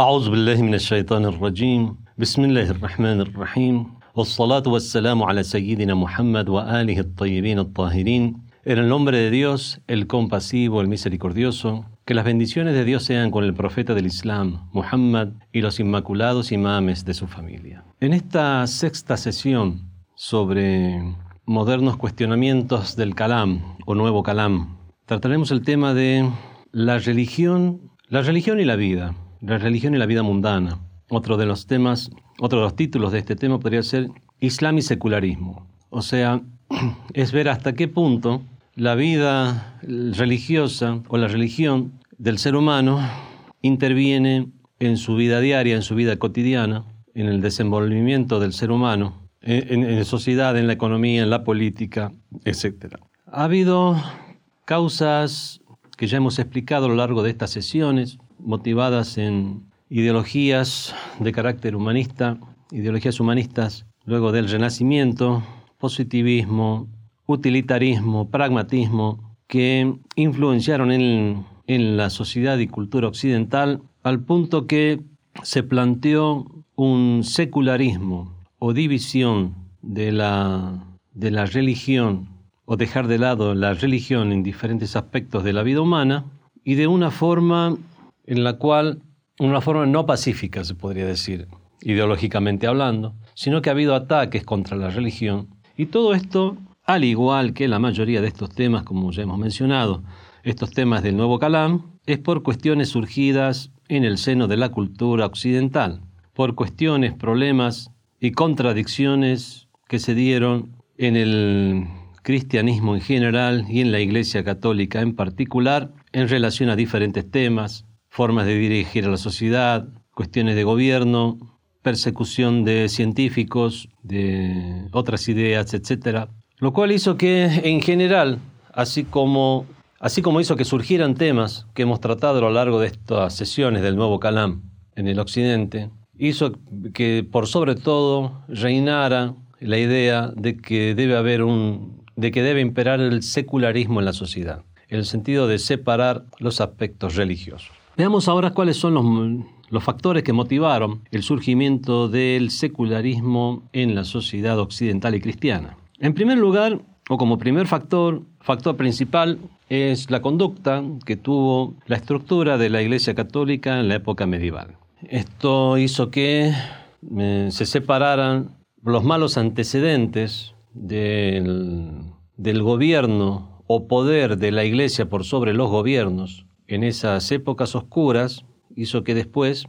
أعوذ بالله من الشيطان الرجيم بسم الله الرحمن الرحيم والصلاة والسلام على سيدنا محمد وآله الطيبين الطاهرين En el nombre de Dios, el compasivo, el misericordioso, que las bendiciones de Dios sean con el profeta del Islam, Muhammad, y los inmaculados imames de su familia. En esta sexta sesión sobre modernos cuestionamientos del Kalam o nuevo Kalam, trataremos el tema de la religión, la religión y la vida, la religión y la vida mundana. Otro de los temas, otro de los títulos de este tema podría ser Islam y secularismo. O sea, es ver hasta qué punto la vida religiosa o la religión del ser humano interviene en su vida diaria, en su vida cotidiana, en el desenvolvimiento del ser humano, en, la sociedad, en la economía, en la política, etc. Ha habido causas que ya hemos explicado a lo largo de estas sesiones, motivadas en ideologías de carácter humanista, ideologías humanistas, luego del Renacimiento, positivismo, utilitarismo, pragmatismo, que influenciaron en, la sociedad y cultura occidental al punto que se planteó un secularismo o división de la, de la religión o dejar de lado la religión en diferentes aspectos de la vida humana y de una forma en la cual, una forma no pacífica se podría decir, ideológicamente hablando, sino que ha habido ataques contra la religión. Y todo esto al igual que la mayoría de estos temas, como ya hemos mencionado, estos temas del nuevo Calam, es por cuestiones surgidas en el seno de la cultura occidental, por cuestiones, problemas y contradicciones que se dieron en el cristianismo en general y en la Iglesia Católica en particular en relación a diferentes temas, formas de dirigir a la sociedad, cuestiones de gobierno, persecución de científicos, de otras ideas, etc. Lo cual hizo que, en general, así como, así como hizo que surgieran temas que hemos tratado a lo largo de estas sesiones del nuevo Calam en el Occidente, hizo que, por sobre todo, reinara la idea de que debe haber un, de que debe imperar el secularismo en la sociedad, en el sentido de separar los aspectos religiosos. Veamos ahora cuáles son los, factores que motivaron el surgimiento del secularismo en la sociedad occidental y cristiana. En primer lugar, o como primer factor, factor principal, es la conducta que tuvo la estructura de la Iglesia Católica en la época medieval. Esto hizo que eh, se separaran los malos antecedentes del gobierno o poder de la Iglesia por sobre los gobiernos en esas épocas oscuras, hizo que después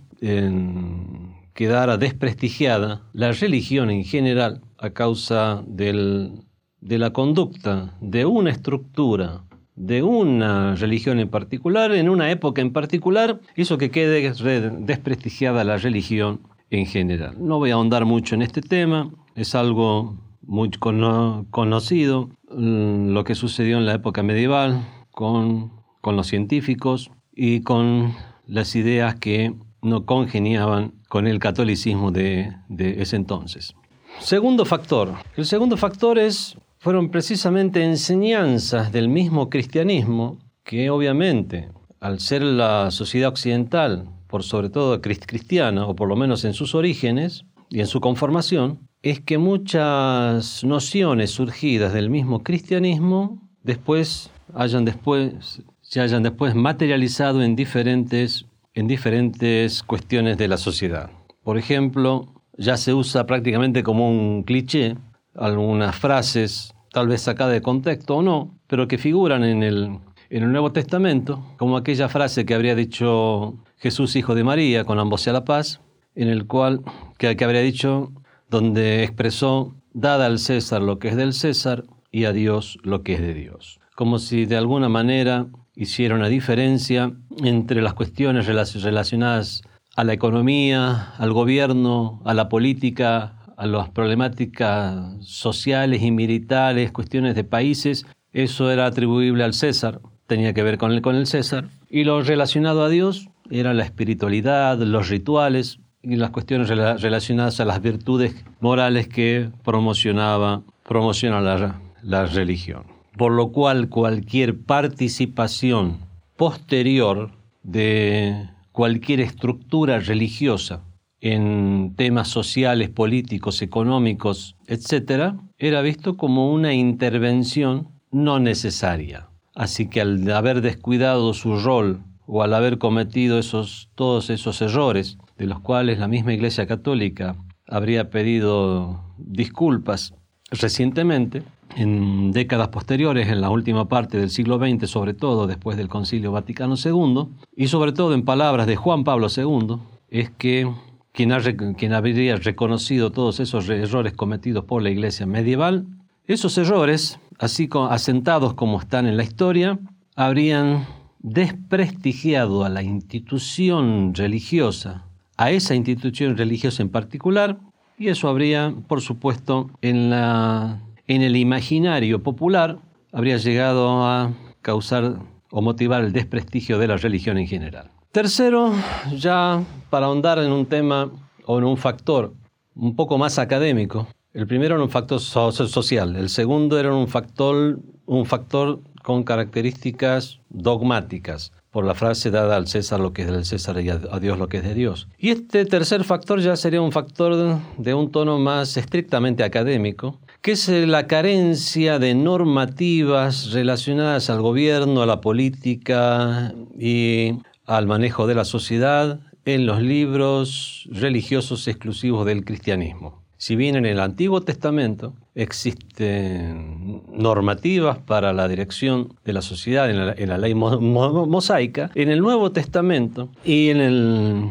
quedara desprestigiada la religión en general a causa de la conducta de una estructura, de una religión en particular, en una época en particular, hizo que quede desprestigiada la religión en general. No voy a ahondar mucho en este tema, es algo muy conocido, mm, lo que sucedió en la época medieval con, los científicos y con las ideas que no congeniaban con el catolicismo de ese entonces. Segundo factor. El segundo factor es, fueron precisamente enseñanzas del mismo cristianismo que obviamente, al ser la sociedad occidental, por sobre todo cristiana, o por lo menos en sus orígenes y en su conformación, es que muchas nociones surgidas del mismo cristianismo después hayan después se hayan después materializado en diferentes en diferentes cuestiones de la sociedad. Por ejemplo, ya se usa prácticamente como un cliché, algunas frases tal vez sacadas de contexto o no, pero que figuran en el, en el Nuevo Testamento, como aquella frase que habría dicho Jesús, hijo de María, con ambos sea la paz, en el cual, que, que habría dicho, donde expresó, dada al César lo que es del César y a Dios lo que es de Dios. Como si de alguna manera hiciera una diferencia entre las cuestiones relacionadas a la economía, al gobierno, a la política, a las problemáticas sociales y militares, cuestiones de países, eso era atribuible al César, tenía que ver con el, César. Y lo relacionado a Dios era la espiritualidad, los rituales y las cuestiones relacionadas a las virtudes morales que promocionaba, promociona la, la religión. Por lo cual cualquier participación posterior de cualquier estructura religiosa en temas sociales, políticos, económicos, etc., era visto como una intervención no necesaria. Así que al haber descuidado su rol o al haber cometido esos, todos esos errores, de los cuales la misma Iglesia Católica habría pedido disculpas recientemente, en décadas posteriores, en la última parte del siglo XX, sobre todo después del Concilio Vaticano II, y sobre todo en palabras de Juan Pablo II, es que quien, quien habría reconocido todos esos errores cometidos por la Iglesia medieval, esos errores, así asentados como están en la historia, habrían desprestigiado a la institución religiosa, a esa institución religiosa en particular, y eso habría, por supuesto, en, la, en el imaginario popular, habría llegado a causar o motivar el desprestigio de la religión en general. Tercero, ya para ahondar en un tema o en un factor un poco más académico, el primero era un factor social, el segundo era un factor, un factor con características dogmáticas, por la frase dada al César lo que es del César y a Dios lo que es de Dios. Y este tercer factor ya sería un factor de un tono más estrictamente académico, que es la carencia de normativas relacionadas al gobierno, a la política y al manejo de la sociedad en los libros religiosos exclusivos del cristianismo. Si bien en el Antiguo Testamento existen normativas para la dirección de la sociedad en la, ley mosaica, en el Nuevo Testamento y en el,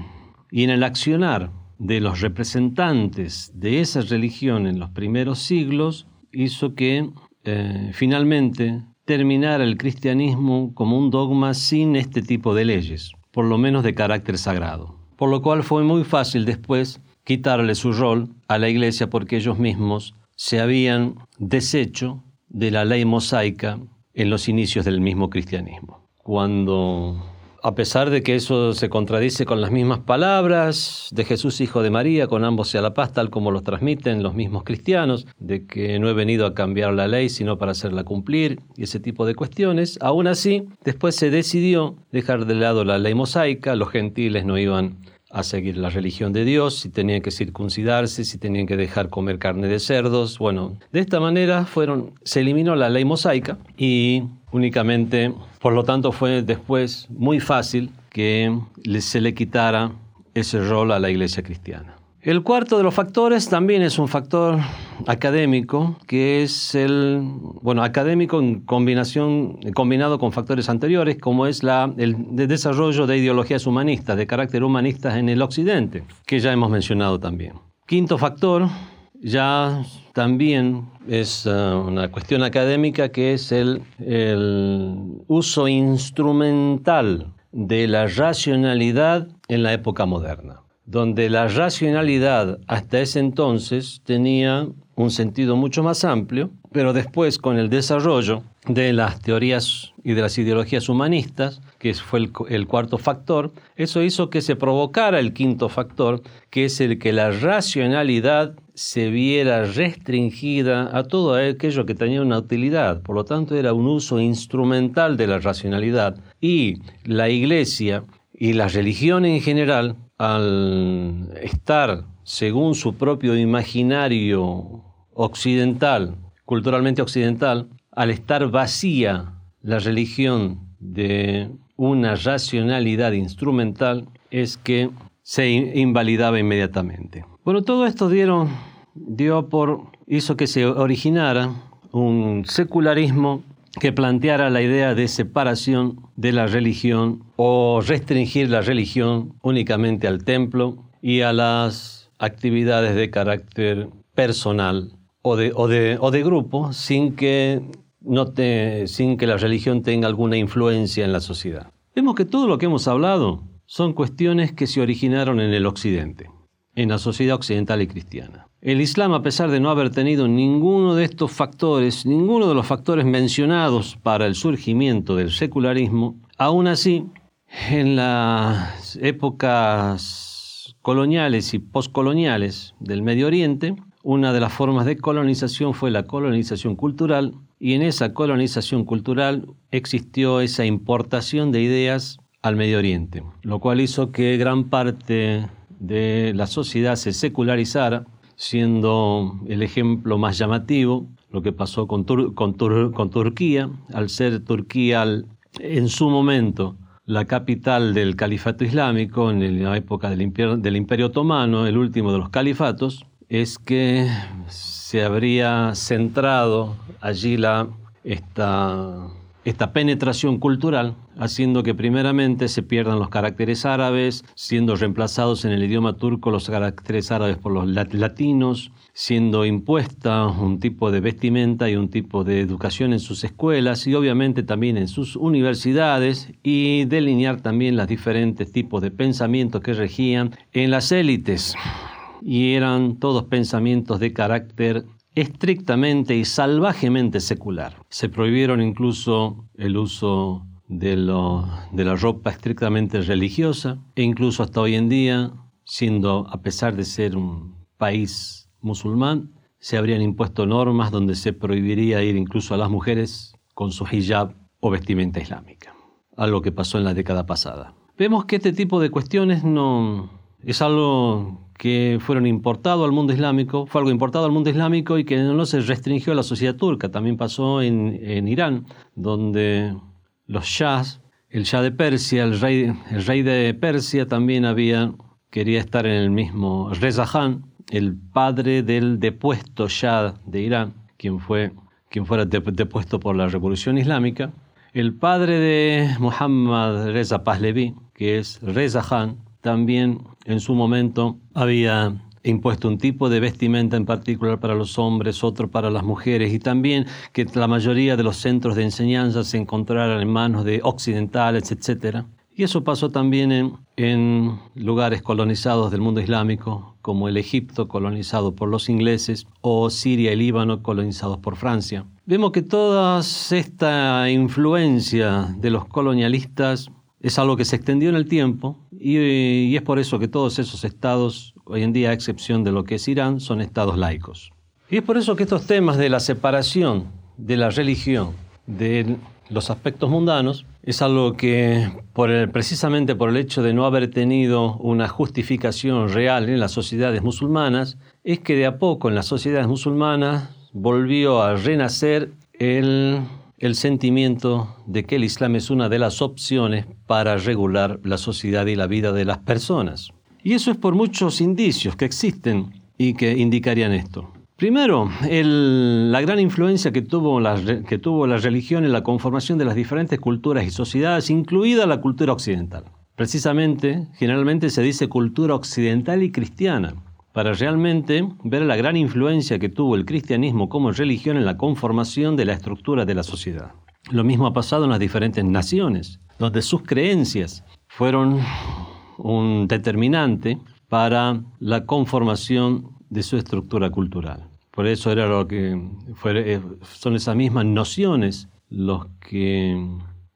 y en el accionar de los representantes de esa religión en los primeros siglos hizo que eh, finalmente terminara el cristianismo como un dogma sin este tipo de leyes, por lo menos de carácter sagrado. Por lo cual fue muy fácil después quitarle su rol a la iglesia porque ellos mismos se habían deshecho de la ley mosaica en los inicios del mismo cristianismo. Cuando, a pesar de que eso se contradice con las mismas palabras de Jesús Hijo de María, con ambos sea la paz, tal como los transmiten los mismos cristianos, de que no he venido a cambiar la ley, sino para hacerla cumplir, y ese tipo de cuestiones, aún así, después se decidió dejar de lado la ley mosaica, los gentiles no iban a seguir la religión de Dios, si tenían que circuncidarse, si tenían que dejar comer carne de cerdos. Bueno, de esta manera fueron, se eliminó la ley mosaica y únicamente, por lo tanto, fue después muy fácil que se le quitara ese rol a la iglesia cristiana. El cuarto de los factores también es un factor académico, que es el, bueno, académico en combinación, combinado con factores anteriores, como es la, el desarrollo de ideologías humanistas, de carácter humanista en el occidente, que ya hemos mencionado también. Quinto factor, ya también es uh, una cuestión académica, que es el, el uso instrumental de la racionalidad en la época moderna donde la racionalidad hasta ese entonces tenía un sentido mucho más amplio, pero después con el desarrollo de las teorías y de las ideologías humanistas, que fue el, cuarto factor, eso hizo que se provocara el quinto factor, que es el que la racionalidad se viera restringida a todo aquello que tenía una utilidad. Por lo tanto, era un uso instrumental de la racionalidad. Y la iglesia y la religión en general al estar según su propio imaginario occidental, culturalmente occidental, al estar vacía la religión de una racionalidad instrumental, es que se invalidaba inmediatamente. Bueno, todo esto dio por, hizo que se originara un secularismo que planteara la idea de separación de la religión o restringir la religión únicamente al templo y a las actividades de carácter personal o de, o de, grupo sin que, no sin que la religión tenga alguna influencia en la sociedad. Vemos que todo lo que hemos hablado son cuestiones que se originaron en el Occidente, en la sociedad occidental y cristiana. El Islam, a pesar de no haber tenido ninguno de estos factores, ninguno de los factores mencionados para el surgimiento del secularismo, aún así, en las épocas coloniales y postcoloniales del Medio Oriente, una de las formas de colonización fue la colonización cultural y en esa colonización cultural existió esa importación de ideas al Medio Oriente, lo cual hizo que gran parte de la sociedad se secularizara, siendo el ejemplo más llamativo lo que pasó con, Turquía, al ser Turquía en su momento la capital del califato islámico en la época del del imperio otomano, el último de los califatos, es que se habría centrado allí la, esta esta penetración cultural, haciendo que primeramente se pierdan los caracteres árabes, siendo reemplazados en el idioma turco los caracteres árabes por los latinos, siendo impuesta un tipo de vestimenta y un tipo de educación en sus escuelas y obviamente también en sus universidades y delinear también los diferentes tipos de pensamientos que regían en las élites. Y eran todos pensamientos de carácter estrictamente y salvajemente secular. Se prohibieron incluso el uso de, la ropa estrictamente religiosa e incluso hasta hoy en día, siendo a pesar de ser un país musulmán, se habrían impuesto normas donde se prohibiría ir incluso a las mujeres con su hijab o vestimenta islámica, algo que pasó en la década pasada. Vemos que este tipo de cuestiones no es algo que fueron importados al mundo islámico, fue algo importado al mundo islámico y que no se restringió a la sociedad turca, también pasó en, Irán, donde los shahs, el shah de Persia, el rey, el rey de Persia también había, quería estar en el mismo, Reza Khan, el padre del depuesto shah de Irán, quien, fue, quien fuera depuesto por la revolución islámica, el padre de Muhammad Reza Pahlavi, que es Reza Khan, también en su momento había impuesto un tipo de vestimenta en particular para los hombres, otro para las mujeres, y también que la mayoría de los centros de enseñanza se encontraran en manos de occidentales, etc. Y eso pasó también en, lugares colonizados del mundo islámico, como el Egipto colonizado por los ingleses o Siria y Líbano colonizados por Francia. Vemos que toda esta influencia de los colonialistas es algo que se extendió en el tiempo y, es por eso que todos esos estados, hoy en día a excepción de lo que es Irán, son estados laicos. Y es por eso que estos temas de la separación de la religión de los aspectos mundanos es algo que precisamente por el hecho de no haber tenido una justificación real en las sociedades musulmanas, es que de a poco en las sociedades musulmanas volvió a renacer el el sentimiento de que el Islam es una de las opciones para regular la sociedad y la vida de las personas. Y eso es por muchos indicios que existen y que indicarían esto. Primero, la gran influencia que tuvo, la, que tuvo la religión en la conformación de las diferentes culturas y sociedades, incluida la cultura occidental. Precisamente, generalmente se dice cultura occidental y cristiana, para realmente ver la gran influencia que tuvo el cristianismo como religión en la conformación de la estructura de la sociedad. Lo mismo ha pasado en las diferentes naciones, donde sus creencias fueron un determinante para la conformación de su estructura cultural. Por eso era lo que eh, son esas mismas nociones los que,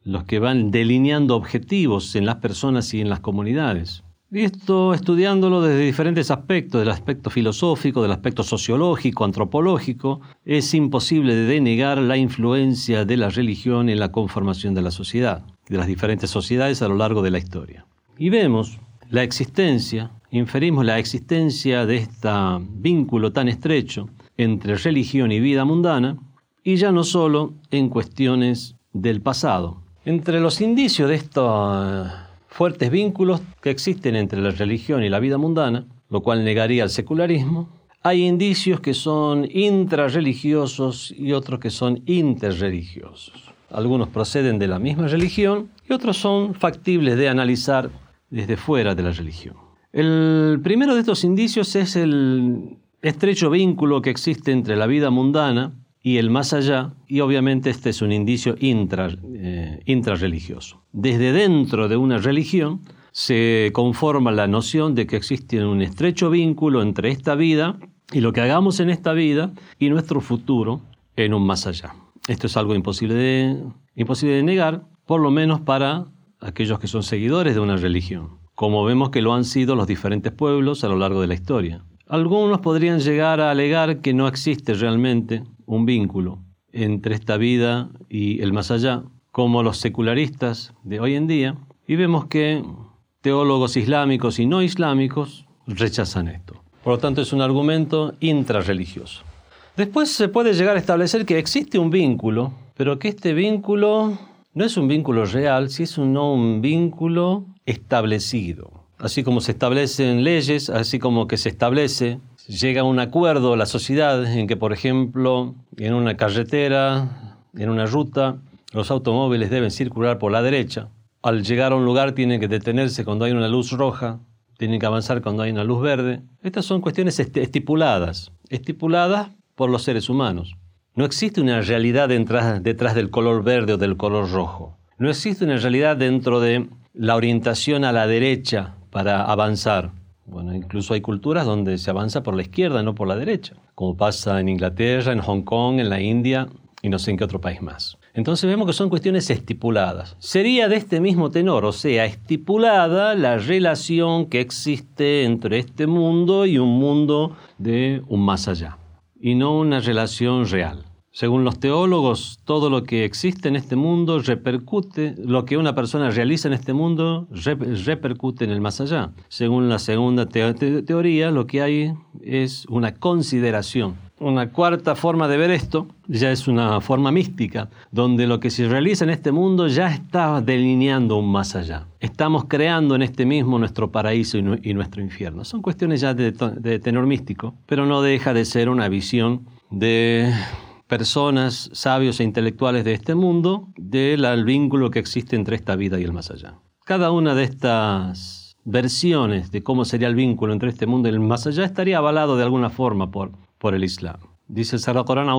los que van delineando objetivos en las personas y en las comunidades. Esto estudiándolo desde diferentes aspectos, del aspecto filosófico, del aspecto sociológico, antropológico, es imposible denegar la influencia de la religión en la conformación de la sociedad, de las diferentes sociedades a lo largo de la historia. Y vemos la existencia, inferimos la existencia de este vínculo tan estrecho entre religión y vida mundana, y ya no solo en cuestiones del pasado. Entre los indicios de esta fuertes vínculos que existen entre la religión y la vida mundana, lo cual negaría el secularismo. Hay indicios que son intrarreligiosos y otros que son interreligiosos. Algunos proceden de la misma religión y otros son factibles de analizar desde fuera de la religión. El primero de estos indicios es el estrecho vínculo que existe entre la vida mundana y el más allá, y obviamente este es un indicio eh, intrarreligioso. Desde dentro de una religión se conforma la noción de que existe un estrecho vínculo entre esta vida y lo que hagamos en esta vida y nuestro futuro en un más allá. Esto es algo imposible de, imposible de negar, por lo menos para aquellos que son seguidores de una religión, como vemos que lo han sido los diferentes pueblos a lo largo de la historia. Algunos podrían llegar a alegar que no existe realmente un vínculo entre esta vida y el más allá, como los secularistas de hoy en día, Y vemos que teólogos islámicos y no islámicos rechazan esto. Por lo tanto, es un argumento intrarreligioso. Después se puede llegar a establecer que existe un vínculo, pero que este vínculo no es un vínculo real, sino un vínculo establecido. Así como se establecen leyes, así como que se establece, llega a un acuerdo la sociedad en que, por ejemplo, en una carretera, en una ruta, los automóviles deben circular por la derecha. Al llegar a un lugar tienen que detenerse cuando hay una luz roja, tienen que avanzar cuando hay una luz verde. Estas son cuestiones estipuladas, estipuladas por los seres humanos. No existe una realidad detrás, detrás del color verde o del color rojo. No existe una realidad dentro de la orientación a la derecha para avanzar. Bueno, incluso hay culturas donde se avanza por la izquierda, no por la derecha, como pasa en Inglaterra, en Hong Kong, en la India y no sé en qué otro país más. Entonces vemos que son cuestiones estipuladas. Sería de este mismo tenor, o sea, estipulada la relación que existe entre este mundo y un mundo de un más allá, y no una relación real. Según los teólogos, todo lo que existe en este mundo repercute, lo que una persona realiza en este mundo repercute en el más allá. Según la segunda teoría, lo que hay es una consideración. Una cuarta forma de ver esto ya es una forma mística, donde lo que se realiza en este mundo ya está delineando un más allá. Estamos creando en este mismo nuestro paraíso y, nuestro infierno. Son cuestiones ya de tenor místico, pero no deja de ser una visión de personas sabios e intelectuales de este mundo del vínculo que existe entre esta vida y el más allá. Cada una de estas versiones de cómo sería el vínculo entre este mundo y el más allá estaría avalado de alguna forma por, por el Islam. Dice el Sagrado Corán,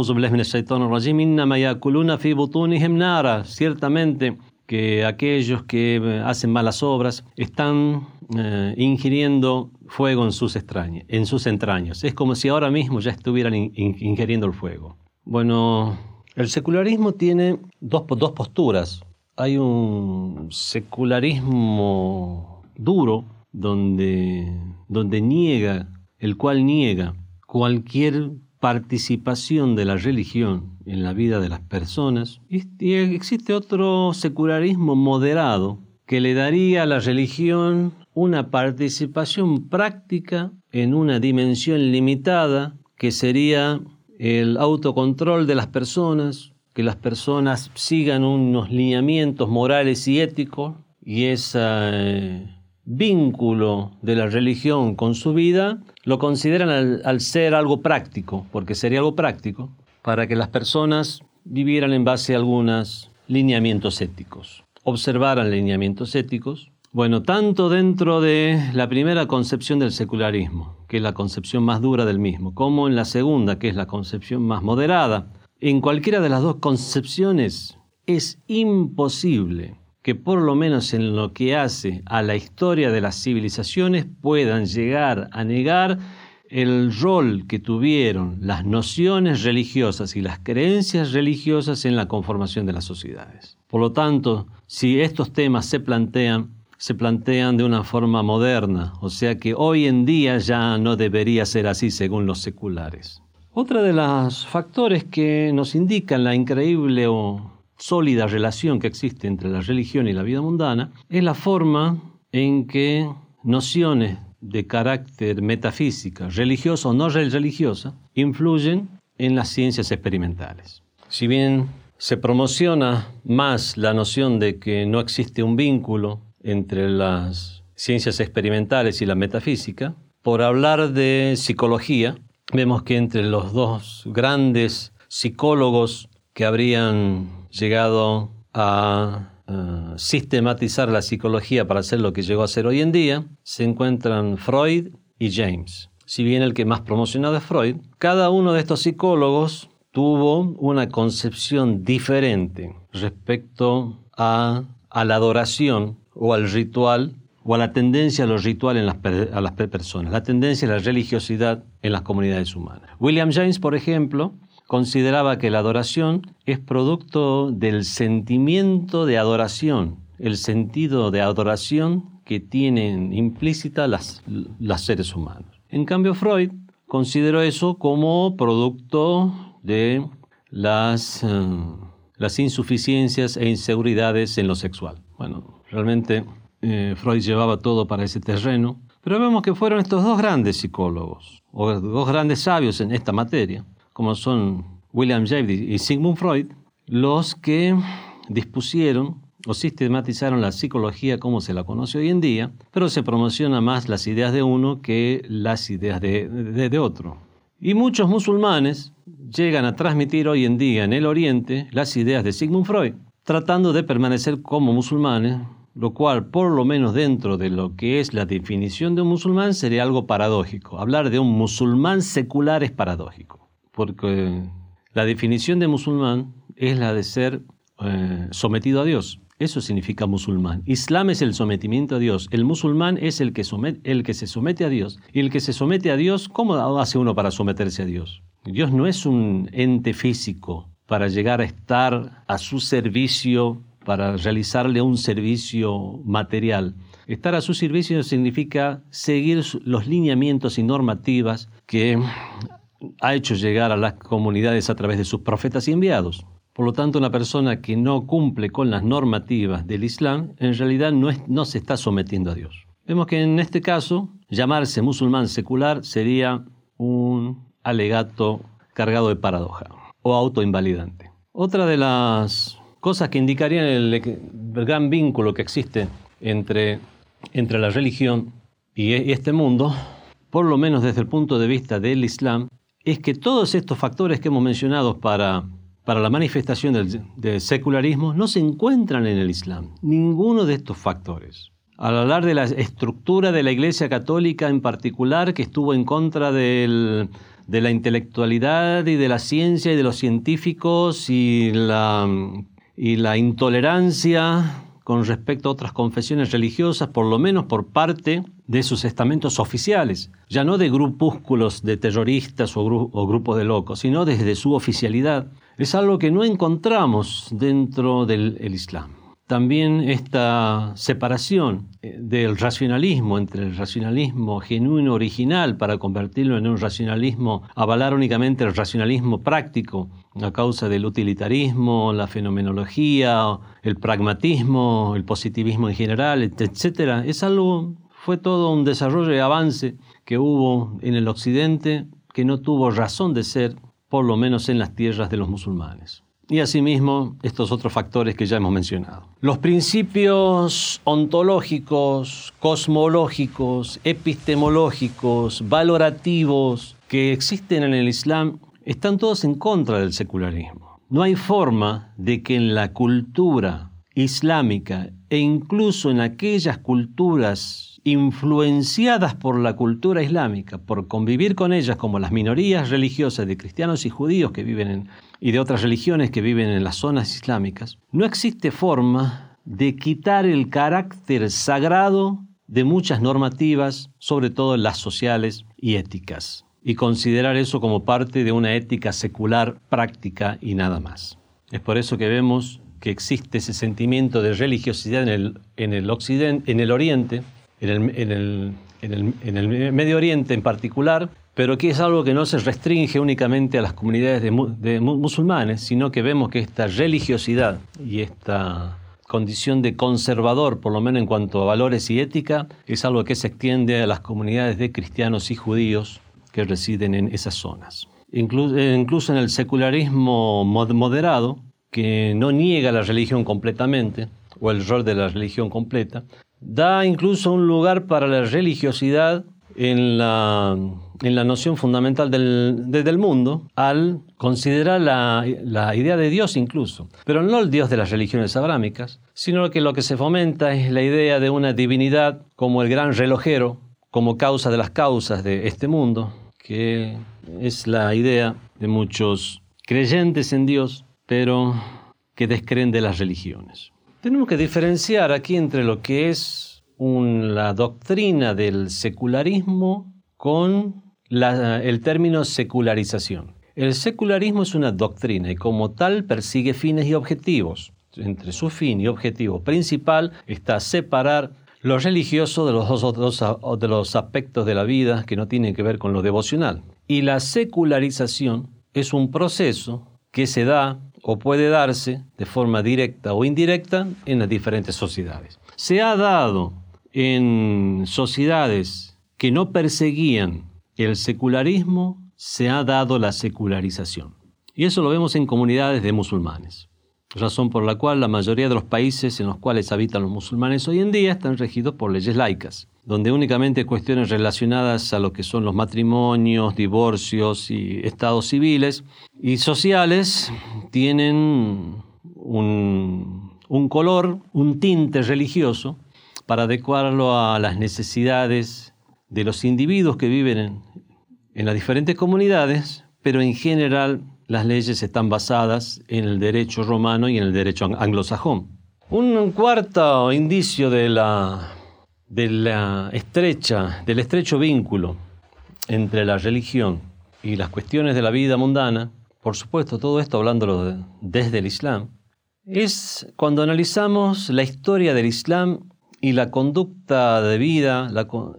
ciertamente que aquellos que hacen malas obras están eh, ingiriendo fuego en sus, en sus entrañas. Es como si ahora mismo ya estuvieran ingiriendo el fuego. Bueno, el secularismo tiene dos, dos posturas. Hay un secularismo duro donde, donde niega, el cual niega cualquier participación de la religión en la vida de las personas. Y existe otro secularismo moderado que le daría a la religión una participación práctica en una dimensión limitada que sería el autocontrol de las personas, que las personas sigan unos lineamientos morales y éticos y ese eh, vínculo de la religión con su vida lo consideran al, al, ser algo práctico, porque sería algo práctico, para que las personas vivieran en base a algunos lineamientos éticos, observaran lineamientos éticos. Bueno, tanto dentro de la primera concepción del secularismo, que es la concepción más dura del mismo, como en la segunda, que es la concepción más moderada. En cualquiera de las dos concepciones es imposible que por lo menos en lo que hace a la historia de las civilizaciones puedan llegar a negar el rol que tuvieron las nociones religiosas y las creencias religiosas en la conformación de las sociedades. Por lo tanto, si estos temas se plantean, se plantean de una forma moderna, o sea que hoy en día ya no debería ser así según los seculares. Otra de los factores que nos indican la increíble o sólida relación que existe entre la religión y la vida mundana es la forma en que nociones de carácter metafísica, religiosa o no religiosa, influyen en las ciencias experimentales. Si bien se promociona más la noción de que no existe un vínculo entre las ciencias experimentales y la metafísica. Por hablar de psicología, vemos que entre los dos grandes psicólogos que habrían llegado a sistematizar la psicología para hacer lo que llegó a ser hoy en día, se encuentran Freud y James. Si bien el que más promocionado es Freud, cada uno de estos psicólogos tuvo una concepción diferente respecto a la adoración o al ritual o a la tendencia a los rituales en las, a las personas, la tendencia a la religiosidad en las comunidades humanas. William James, por ejemplo, consideraba que la adoración es producto del sentimiento de adoración, el sentido de adoración que tienen implícita las, las seres humanos. En cambio, Freud consideró eso como producto de las, eh, las insuficiencias e inseguridades en lo sexual. Bueno, Realmente eh, Freud llevaba todo para ese terreno, pero vemos que fueron estos dos grandes psicólogos, o dos grandes sabios en esta materia, como son William James y Sigmund Freud, los que dispusieron o sistematizaron la psicología como se la conoce hoy en día, pero se promociona más las ideas de uno que las ideas de, de, otro. Y muchos musulmanes llegan a transmitir hoy en día en el Oriente las ideas de Sigmund Freud, tratando de permanecer como musulmanes, lo cual por lo menos dentro de lo que es la definición de un musulmán sería algo paradójico. Hablar de un musulmán secular es paradójico, porque la definición de musulmán es la de ser eh, sometido a Dios. Eso significa musulmán. Islam es el sometimiento a Dios. El musulmán es el que, el que se somete a Dios. Y el que se somete a Dios, ¿cómo hace uno para someterse a Dios? Dios no es un ente físico para llegar a estar a su servicio, para realizarle un servicio material. Estar a su servicio significa seguir los lineamientos y normativas que ha hecho llegar a las comunidades a través de sus profetas y enviados. Por lo tanto, una persona que no cumple con las normativas del Islam, en realidad no, no se está sometiendo a Dios. Vemos que en este caso, llamarse musulmán secular sería un alegato cargado de paradoja o autoinvalidante. Otra de las cosas que indicarían el, gran vínculo que existe entre, entre la religión y este mundo, por lo menos desde el punto de vista del Islam, es que todos estos factores que hemos mencionado para para la manifestación del, secularismo no se encuentran en el Islam, ninguno de estos factores. Al hablar de la estructura de la Iglesia Católica en particular, que estuvo en contra de la intelectualidad y de la ciencia y de los científicos y la, y la intolerancia con respecto a otras confesiones religiosas, por lo menos por parte de sus estamentos oficiales, ya no de grupúsculos de terroristas o, o grupos de locos, sino desde su oficialidad es algo que no encontramos dentro del Islam. También esta separación eh, del racionalismo entre el racionalismo genuino original para convertirlo en un racionalismo, avalar únicamente el racionalismo práctico a causa del utilitarismo, la fenomenología, el pragmatismo, el positivismo en general, etc. Es algo, fue todo un desarrollo y avance que hubo en el occidente que no tuvo razón de ser por lo menos en las tierras de los musulmanes. Y asimismo, estos otros factores que ya hemos mencionado. Los principios ontológicos, cosmológicos, epistemológicos, valorativos que existen en el Islam están todos en contra del secularismo. No hay forma de que en la cultura islámica e incluso en aquellas culturas influenciadas por la cultura islámica, por convivir con ellas como las minorías religiosas de cristianos y judíos que viven en, y de otras religiones que viven en las zonas islámicas, no existe forma de quitar el carácter sagrado de muchas normativas, sobre todo las sociales y éticas, y considerar eso como parte de una ética secular práctica y nada más. Es por eso que vemos que existe ese sentimiento de religiosidad en el, en el, occidente, en el oriente, en el, Medio Oriente en particular, pero que es algo que no se restringe únicamente a las comunidades de, musulmanes, sino que vemos que esta religiosidad y esta condición de conservador, por lo menos en cuanto a valores y ética, es algo que se extiende a las comunidades de cristianos y judíos que residen en esas zonas. incluso en el secularismo moderado, que no niega la religión completamente, o el rol de la religión completa, da incluso un lugar para la religiosidad en la, en la noción fundamental del, del mundo al considerar la, la, idea de Dios incluso, pero no el Dios de las religiones abrámicas, sino que lo que se fomenta es la idea de una divinidad como el gran relojero, como causa de las causas de este mundo, que es la idea de muchos creyentes en Dios, pero que descreen de las religiones. Tenemos que diferenciar aquí entre lo que es la doctrina del secularismo con el término secularización. El secularismo es una doctrina y como tal persigue fines y objetivos. Entre su fin y objetivo principal está separar lo religioso de los, de los aspectos de la vida que no tienen que ver con lo devocional. Y la secularización es un proceso que se da o puede darse de forma directa o indirecta en las diferentes sociedades. Se ha dado en sociedades que no perseguían el secularismo, se ha dado la secularización. Y eso lo vemos en comunidades de musulmanes razón por la cual la mayoría de los países en los cuales habitan los musulmanes hoy en día están regidos por leyes laicas, donde únicamente cuestiones relacionadas a lo que son los matrimonios, divorcios y estados civiles y sociales tienen un, un color, un tinte religioso para adecuarlo a las necesidades de los individuos que viven en, en las diferentes comunidades, pero en general las leyes están basadas en el derecho romano y en el derecho anglosajón. Un cuarto indicio de la, estrecha, del estrecho vínculo entre la religión y las cuestiones de la vida mundana, por supuesto, todo esto hablándolo desde el Islam, es cuando analizamos la historia del Islam y la conducta de vida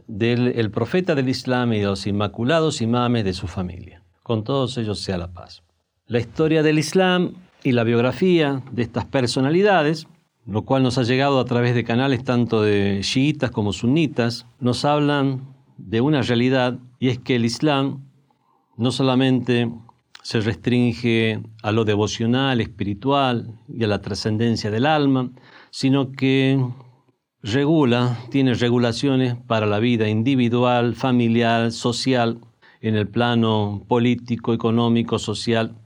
del profeta del Islam y de los inmaculados imames de su familia. Con todos ellos sea la paz la historia del Islam y la biografía de estas personalidades, lo cual nos ha llegado a través de canales tanto de chiitas como sunitas, nos hablan de una realidad y es que el Islam no solamente se restringe a lo devocional, espiritual y a la trascendencia del alma, sino que regula, tiene regulaciones para la vida individual, familiar, social, en el plano político, económico, social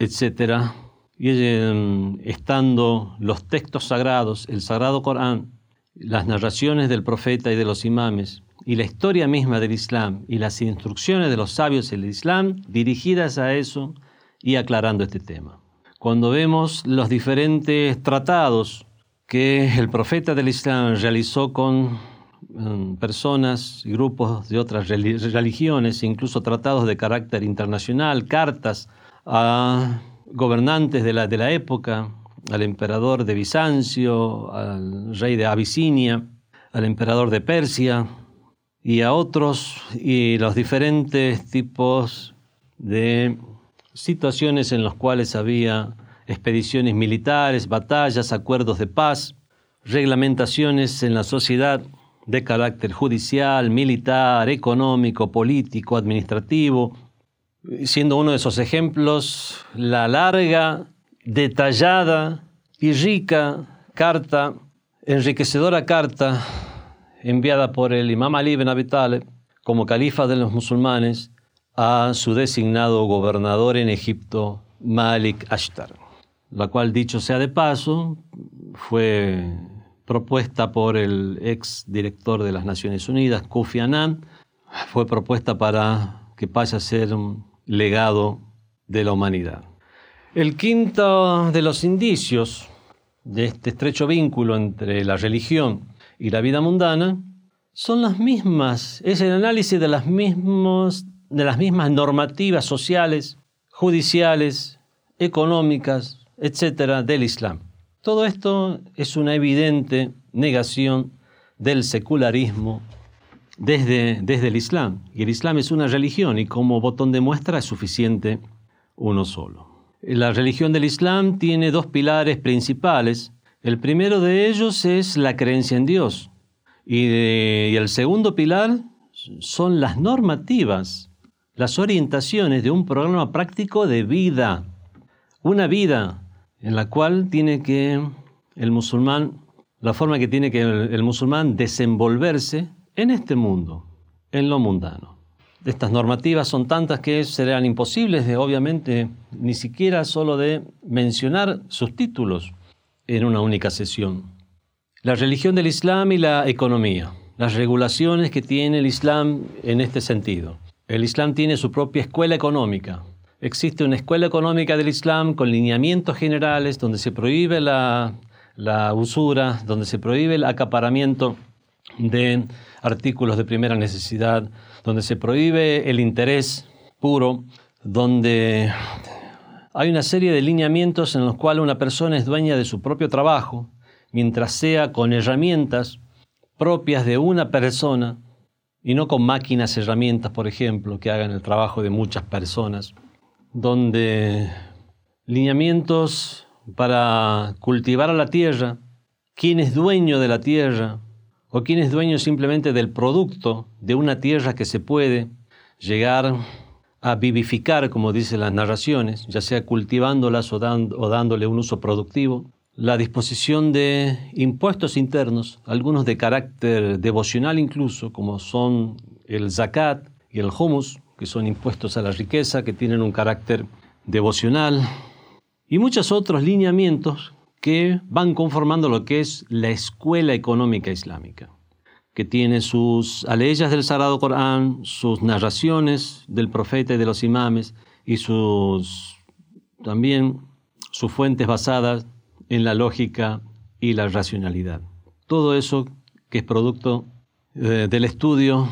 etcétera, y em, estando los textos sagrados, el sagrado Corán, las narraciones del profeta y de los imames, y la historia misma del Islam y las instrucciones de los sabios del Islam dirigidas a eso y aclarando este tema. Cuando vemos los diferentes tratados que el profeta del Islam realizó con em, personas y grupos de otras religiones, incluso tratados de carácter internacional, cartas a gobernantes de la, de la época, al emperador de Bizancio, al rey de Abisinia, al emperador de Persia y a otros y los diferentes tipos de situaciones en las cuales había expediciones militares, batallas, acuerdos de paz, reglamentaciones en la sociedad de carácter judicial, militar, económico, político, administrativo, siendo uno de esos ejemplos la larga, detallada y rica carta, enriquecedora carta enviada por el imam Ali ibn Abi Talib como califa de los musulmanes a su designado gobernador en Egipto, Malik Ashtar, la cual, dicho sea de paso, fue propuesta por el ex director de las Naciones Unidas, Kofi Annan, fue propuesta para que pase a ser un legado de la humanidad. El quinto de los indicios de este estrecho vínculo entre la religión y la vida mundana son las mismas, es el análisis de las, mismos, de las mismas normativas sociales, judiciales, económicas, etcétera, del Islam. Todo esto es una evidente negación del secularismo desde, desde el Islam. Y el Islam es una religión y como botón de muestra es suficiente uno solo. La religión del Islam tiene dos pilares principales. El primero de ellos es la creencia en Dios. Y, y, el segundo pilar son las normativas, las orientaciones de un programa práctico de vida. Una vida en la cual tiene que el musulmán, la forma que tiene que el, el musulmán desenvolverse en este mundo, en lo mundano. Estas normativas son tantas que serán imposibles de, obviamente, ni siquiera solo de mencionar sus títulos en una única sesión. La religión del Islam y la economía, las regulaciones que tiene el Islam en este sentido. El Islam tiene su propia escuela económica. Existe una escuela económica del Islam con lineamientos generales donde se prohíbe la, la usura, donde se prohíbe el acaparamiento de artículos de primera necesidad, donde se prohíbe el interés puro, donde hay una serie de lineamientos en los cuales una persona es dueña de su propio trabajo, mientras sea con herramientas propias de una persona y no con máquinas, herramientas, por ejemplo, que hagan el trabajo de muchas personas, donde lineamientos para cultivar a la tierra, quién es dueño de la tierra o quién es dueño simplemente del producto de una tierra que se puede llegar a vivificar, como dicen las narraciones, ya sea cultivándolas o, o dándole un uso productivo. La disposición de impuestos internos, algunos de carácter devocional incluso, como son el zakat y el humus, que son impuestos a la riqueza, que tienen un carácter devocional, y muchos otros lineamientos que van conformando lo que es la escuela económica islámica que tiene sus aleyas del Sagrado Corán, sus narraciones del profeta y de los imames y sus también sus fuentes basadas en la lógica y la racionalidad. Todo eso que es producto eh, del estudio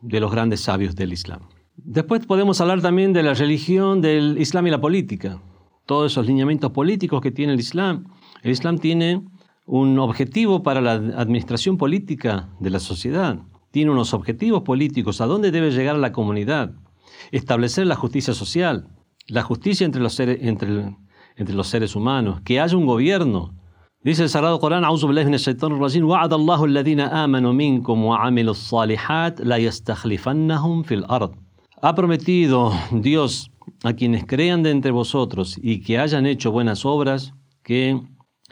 de los grandes sabios del Islam. Después podemos hablar también de la religión, del Islam y la política. Todos esos lineamientos políticos que tiene el Islam. El Islam tiene un objetivo para la administración política de la sociedad, tiene unos objetivos políticos, a dónde debe llegar la comunidad, establecer la justicia social, la justicia entre los seres, entre, entre los seres humanos, que haya un gobierno. Dice el Sagrado Corán, Ha prometido Dios a quienes crean de entre vosotros y que hayan hecho buenas obras que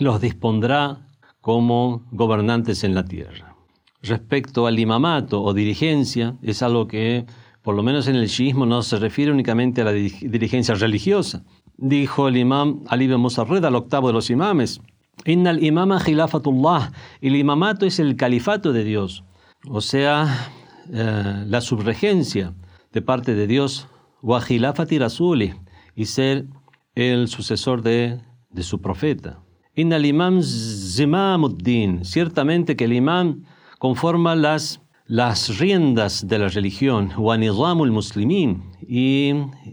los dispondrá como gobernantes en la tierra. Respecto al imamato o dirigencia, es algo que, por lo menos en el shiismo, no se refiere únicamente a la dirigencia religiosa. Dijo el imam Ali ibn Musarred al octavo de los imames, Innal imama khilafatullah, el imamato es el califato de Dios, o sea, eh, la subregencia de parte de Dios, wa khilafati rasuli, y ser el sucesor de, de su profeta. Inna al imam zimamuddin, ciertamente que el imam conforma las, las riendas de la religión, wa nizamul muslimin, y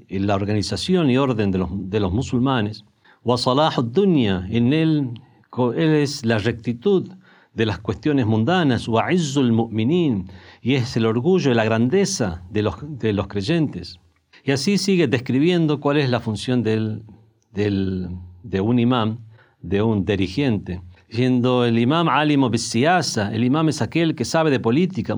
la organización y orden de los, de los musulmanes, wa salahud dunya, en él, él es la rectitud de las cuestiones mundanas, wa izzul mu'minin, y es el orgullo y la grandeza de los, de los creyentes. Y así sigue describiendo cuál es la función del, del, de un imam de un dirigente, diciendo el imam alimo bisiasa, el imam es aquel que sabe de política,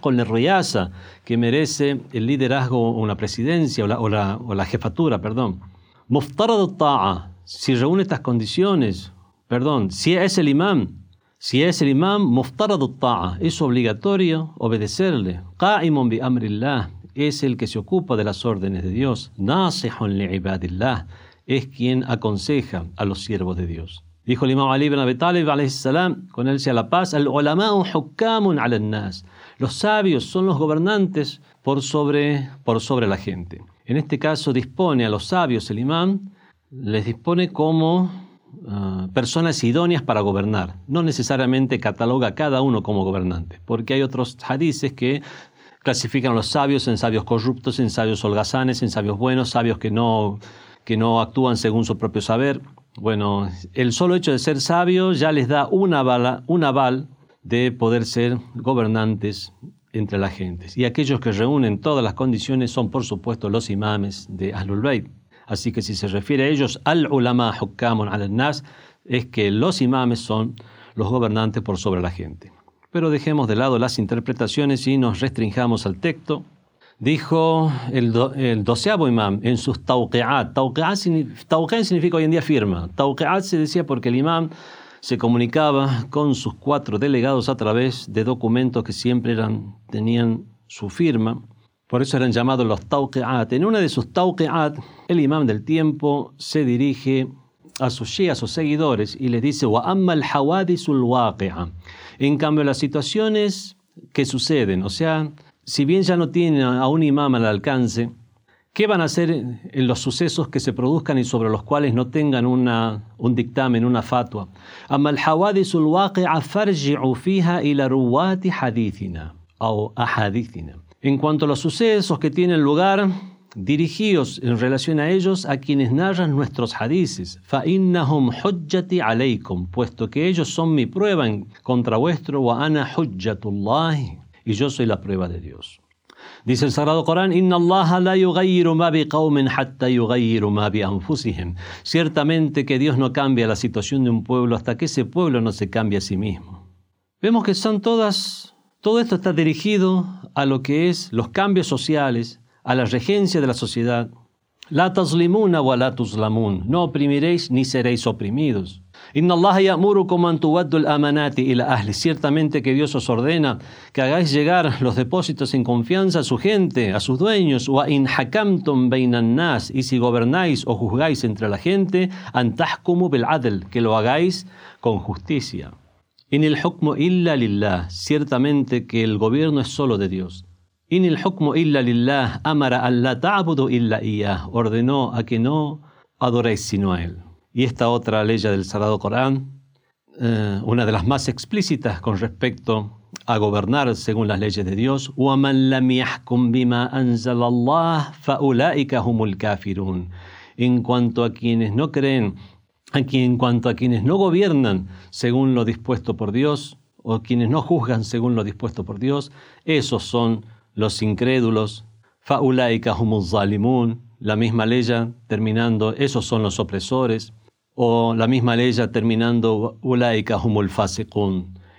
con riyasa, que merece el liderazgo o una presidencia o la, o la, o la jefatura, perdón. Muftarad ta'a, si reúne estas condiciones, perdón, si es el imam, si es el imam, muftarad ta'a, es obligatorio obedecerle. Qa'imun bi amrillah, es el que se ocupa de las órdenes de Dios. Nasihun li ibadillah, es quien aconseja a los siervos de Dios. Dijo el imam Ali ibn Abi Talib, salam, con él sea la paz, al hukamun nas. Los sabios son los gobernantes por sobre, por sobre la gente. En este caso dispone a los sabios, el imam, les dispone como ah, personas idóneas para gobernar. No necesariamente cataloga a cada uno como gobernante, porque hay otros hadices que clasifican a los sabios en sabios corruptos, en sabios holgazanes, en sabios buenos, sabios que no que no actúan según su propio saber. Bueno, el solo hecho de ser sabio ya les da una bala, un aval de poder ser gobernantes entre las gentes. Y aquellos que reúnen todas las condiciones son, por supuesto, los imames de Ahlul Bayt. Así que si se refiere a ellos, al ulama hukamun al nas, es que los imames son los gobernantes por sobre la gente. Pero dejemos de lado las interpretaciones y nos restringamos al texto Dijo el, doceavo imam en sus tawqi'at. Tawqi'at significa hoy en día firma. Tawqi'at se decía porque el imam se comunicaba con sus cuatro delegados a través de documentos que siempre eran, tenían su firma. Por eso eran llamados los tawqi'at. En una de sus tawqi'at, el imam del tiempo se dirige a sus a sus seguidores, y les dice, wa En cambio, las situaciones que suceden, o sea, si bien ya no tienen a un imam al alcance, ¿qué van a hacer en los sucesos que se produzcan y sobre los cuales no tengan una, un dictamen, una fatua? En cuanto a los sucesos que tienen lugar, dirigidos en relación a ellos a quienes narran nuestros hadices, فَإِنَّهُمْ حُجَّتِ عَلَيْكُمْ puesto que ellos son mi prueba contra vuestro, وَأَنَا حُجَّةُ اللَّهِ y yo soy la prueba de Dios. Dice el Sagrado Corán, Inna Allah ma bi ma bi anfusihim. Ciertamente que Dios no cambia la situación de un pueblo hasta que ese pueblo no se cambie a sí mismo. Vemos que son todas, todo esto está dirigido a lo que es los cambios sociales, a la regencia de la sociedad. La taslimuna wa la tuslamun. No oprimiréis ni seréis oprimidos. Inna Allah ya'murukum an tuwaddu al-amanati ila. Ciertamente que Dios os ordena que hagáis llegar los depósitos en confianza a su gente, a sus dueños. Wa in hakamtum bainan nas. Y si gobernáis o juzgáis entre la gente, an tahkumu adl. Que lo hagáis con justicia. In el hukmu illa lillah. Ciertamente que el gobierno es solo de Dios. In el hukmu illa lillah. Amara an la ta'budu illa iyah. Ordenó a que no adoréis sino a él Y esta otra ley del Sagrado Corán, eh, una de las más explícitas con respecto a gobernar según las leyes de Dios, وَمَنْ لَمْ يَحْكُمْ بِمَا أَنزَلَ اللَّهِ فَأُولَٰئِكَ هُمُ الْكَافِرُونَ En cuanto a quienes no creen Aquí en cuanto a quienes no gobiernan según lo dispuesto por Dios, o quienes no juzgan según lo dispuesto por Dios, esos son los incrédulos. Fa'ulaika humuz zalimun, la misma ley terminando, esos son los opresores, o la misma ley terminando, ulaika humul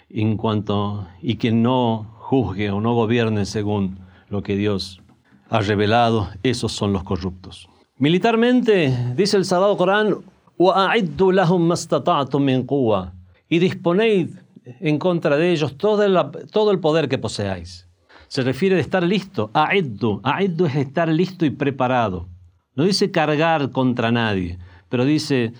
en cuanto, y quien no juzgue o no gobierne según lo que Dios ha revelado, esos son los corruptos. Militarmente, dice el Sagrado Corán, y disponéis en contra de ellos todo el, todo el poder que poseáis. Se refiere de estar listo. A'iddu. A'iddu es estar listo y preparado. No dice cargar contra nadie, pero dice,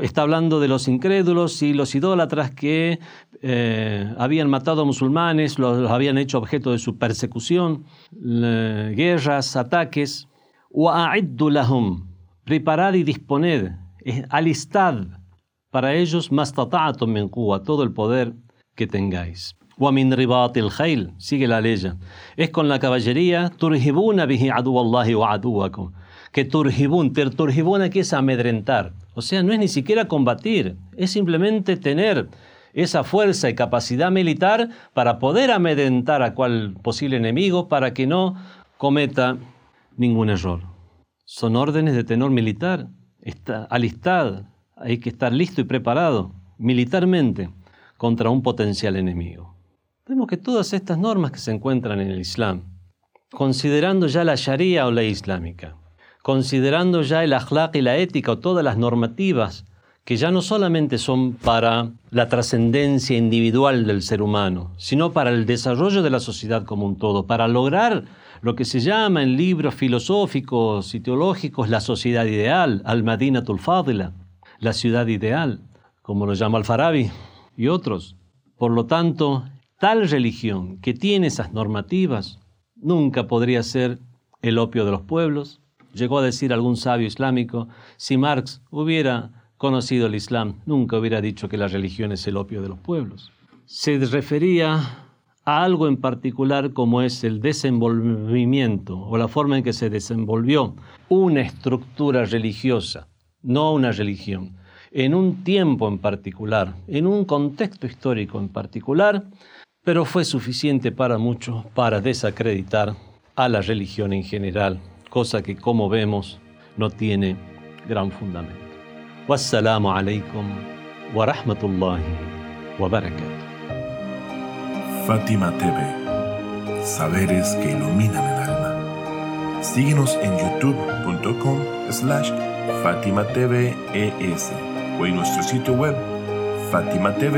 está hablando de los incrédulos y los idólatras que eh, habían matado a musulmanes, los, habían hecho objeto de su persecución, guerras, ataques. Lahum. Preparad y disponed alistad para ellos mastata'atum min todo el poder que tengáis. Ribatil khayl, sigue la ley. Es con la caballería, turhibuna bihi aduwallahi wa aduwakum. Que turhibun, turhibun aquí es amedrentar. O sea, no es ni siquiera combatir, es simplemente tener esa fuerza y capacidad militar para poder amedrentar a cual posible enemigo para que no cometa ningún error. Son órdenes de tenor militar está alistad, hay que estar listo y preparado militarmente contra un potencial enemigo. Vemos que todas estas normas que se encuentran en el Islam, considerando ya la Sharia o la islámica, considerando ya el akhlaq y la ética o todas las normativas que ya no solamente son para la trascendencia individual del ser humano, sino para el desarrollo de la sociedad como un todo, para lograr lo que se llama en libros filosóficos y teológicos la sociedad ideal, al-Madinatul Fadila, la ciudad ideal, como lo llama Al-Farabi y otros. Por lo tanto, tal religión que tiene esas normativas nunca podría ser el opio de los pueblos. Llegó a decir algún sabio islámico, si Marx hubiera conocido el Islam, nunca hubiera dicho que la religión es el opio de los pueblos. Se refería a algo en particular como es el desenvolvimiento o la forma en que se desenvolvió una estructura religiosa, no una religión, en un tiempo en particular, en un contexto histórico en particular, pero fue suficiente para muchos para desacreditar a la religión en general, cosa que como vemos no tiene gran fundamento. Wassalamu alaikum wa rahmatullahi wa barakatuh. Fátima TV, saberes que iluminan el alma. Síguenos en youtube.com slash Fátima TV o en nuestro sitio web fatimatv.es.